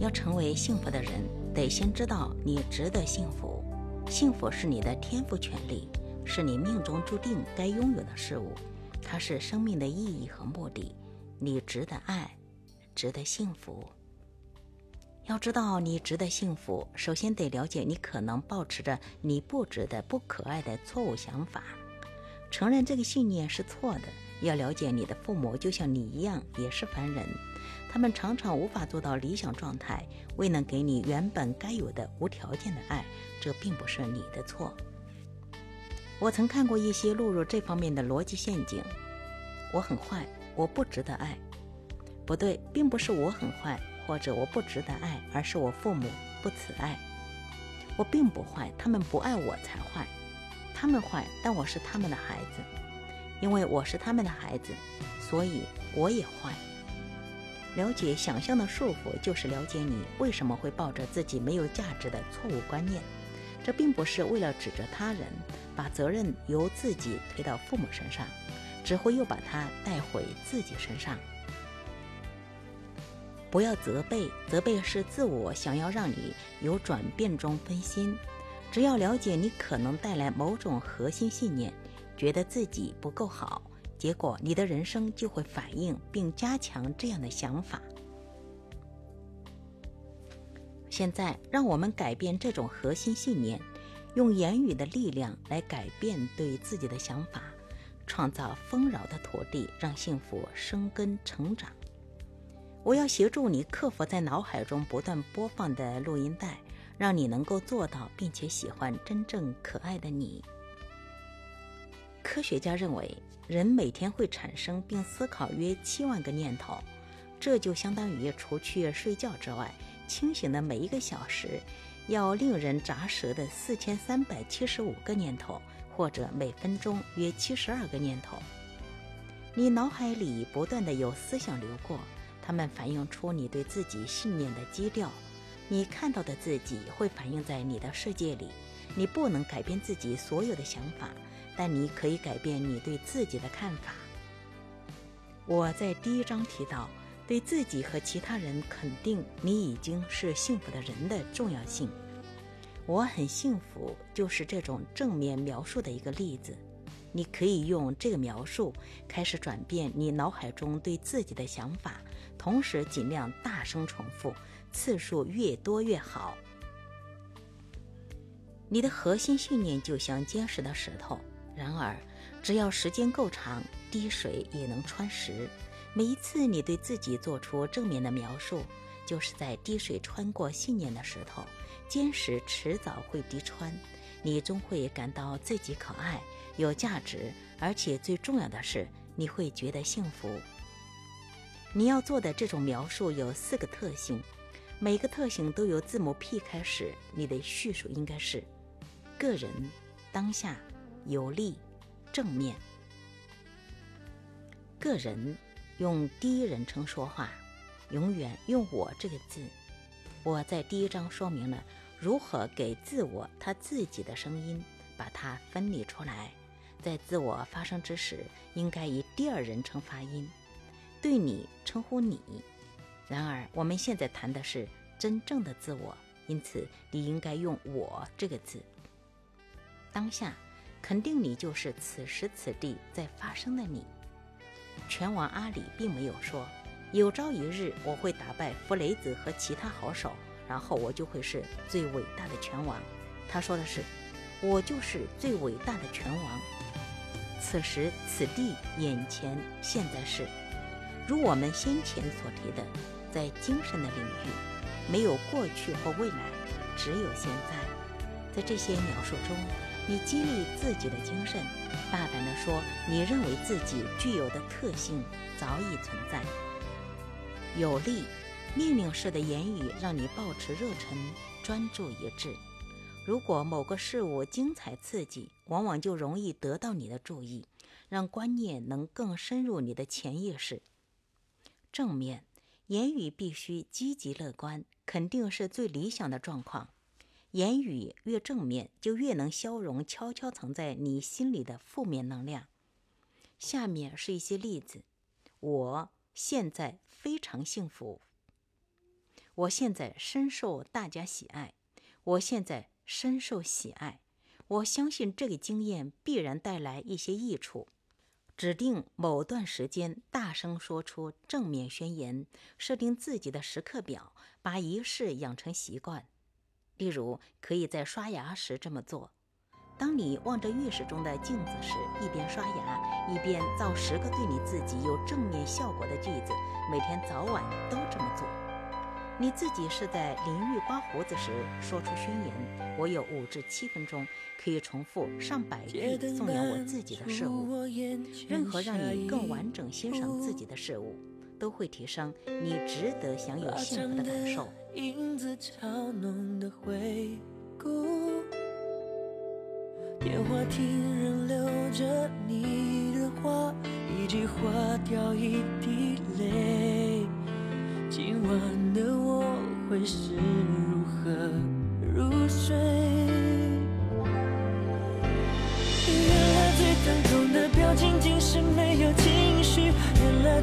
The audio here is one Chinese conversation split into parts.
要成为幸福的人，得先知道你值得幸福。幸福是你的天赋权利，是你命中注定该拥有的事物，它是生命的意义和目的。你值得爱，值得幸福。要知道你值得幸福，首先得了解你可能保持着你不值得、不可爱的错误想法，承认这个信念是错的。要了解你的父母就像你一样也是凡人，他们常常无法做到理想状态，未能给你原本该有的无条件的爱，这并不是你的错。我曾看过一些落入这方面的逻辑陷阱：我很坏，我不值得爱。不对，并不是我很坏。或者我不值得爱，而是我父母不慈爱。我并不坏，他们不爱我才坏。他们坏，但我是他们的孩子，因为我是他们的孩子，所以我也坏。了解想象的束缚，就是了解你为什么会抱着自己没有价值的错误观念。这并不是为了指责他人，把责任由自己推到父母身上，只会又把它带回自己身上。不要责备，责备是自我想要让你由转变中分心。只要了解你可能带来某种核心信念，觉得自己不够好，结果你的人生就会反映并加强这样的想法。现在，让我们改变这种核心信念，用言语的力量来改变对自己的想法，创造丰饶的土地，让幸福生根成长。我要协助你克服在脑海中不断播放的录音带，让你能够做到并且喜欢真正可爱的你。科学家认为，人每天会产生并思考约七万个念头，这就相当于除去睡觉之外，清醒的每一个小时要令人咂舌的四千三百七十五个念头，或者每分钟约七十二个念头。你脑海里不断的有思想流过。它们反映出你对自己信念的基调，你看到的自己会反映在你的世界里。你不能改变自己所有的想法，但你可以改变你对自己的看法。我在第一章提到，对自己和其他人肯定你已经是幸福的人的重要性。我很幸福，就是这种正面描述的一个例子。你可以用这个描述开始转变你脑海中对自己的想法，同时尽量大声重复，次数越多越好。你的核心信念就像坚实的石头，然而只要时间够长，滴水也能穿石。每一次你对自己做出正面的描述，就是在滴水穿过信念的石头，坚实迟早会滴穿。你终会感到自己可爱、有价值，而且最重要的是，你会觉得幸福。你要做的这种描述有四个特性，每个特性都由字母 P 开始。你的叙述应该是：个人、当下、有利、正面。个人用第一人称说话，永远用我这个字。我在第一章说明了。如何给自我他自己的声音，把它分离出来，在自我发生之时，应该以第二人称发音，对你称呼你。然而，我们现在谈的是真正的自我，因此你应该用我这个字。当下，肯定你就是此时此地在发生的你。拳王阿里并没有说，有朝一日我会打败弗雷泽和其他好手。然后我就会是最伟大的拳王，他说的是，我就是最伟大的拳王。此时此地眼前现在是，如我们先前所提的，在精神的领域，没有过去或未来，只有现在。在这些描述中，你激励自己的精神，大胆地说，你认为自己具有的特性早已存在，有力。命令式的言语让你保持热忱、专注一致。如果某个事物精彩刺激，往往就容易得到你的注意，让观念能更深入你的潜意识。正面言语必须积极乐观，肯定是最理想的状况。言语越正面，就越能消融悄悄藏在你心里的负面能量。下面是一些例子：我现在非常幸福。我现在深受大家喜爱，我现在深受喜爱。我相信这个经验必然带来一些益处。指定某段时间大声说出正面宣言，设定自己的时刻表，把仪式养成习惯。例如，可以在刷牙时这么做。当你望着浴室中的镜子时，一边刷牙一边造十个对你自己有正面效果的句子，每天早晚都这么做。你自己是在淋浴刮胡子时说出宣言，我有五至七分钟可以重复上百句颂扬我自己的事物。任何让你更完整欣赏自己的事物，都会提升你值得享有幸福的感受。电话亭仍留着你的话，一句话掉一滴泪。今晚的我会是如何入睡？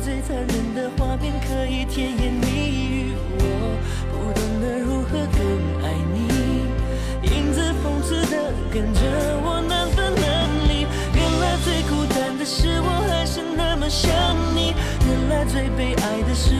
最残忍的画面可以甜言蜜语。我不懂得如何更爱你，影子讽刺的跟着我难分难离。原来最孤单的是我还是那么想你，原来最悲哀的是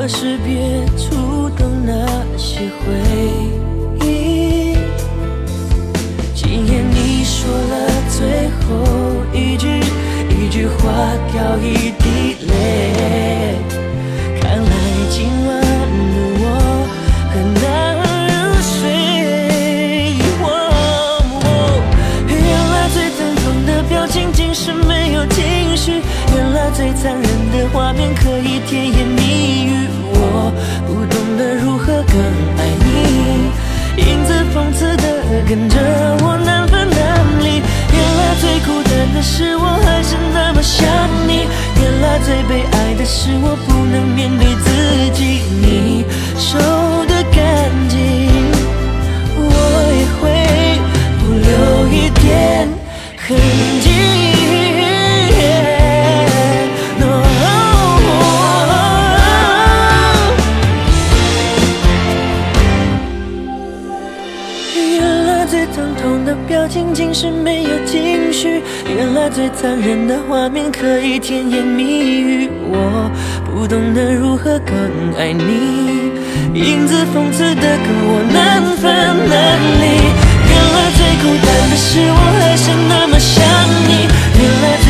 可是别触动那些回忆。今夜你说了最后一句，一句话掉一滴是没有情绪，原来最残忍的画面可以甜言蜜语。我不懂得如何更爱你，影子讽刺的跟我难分难离。原来最孤单的是我还是那么想你，原来最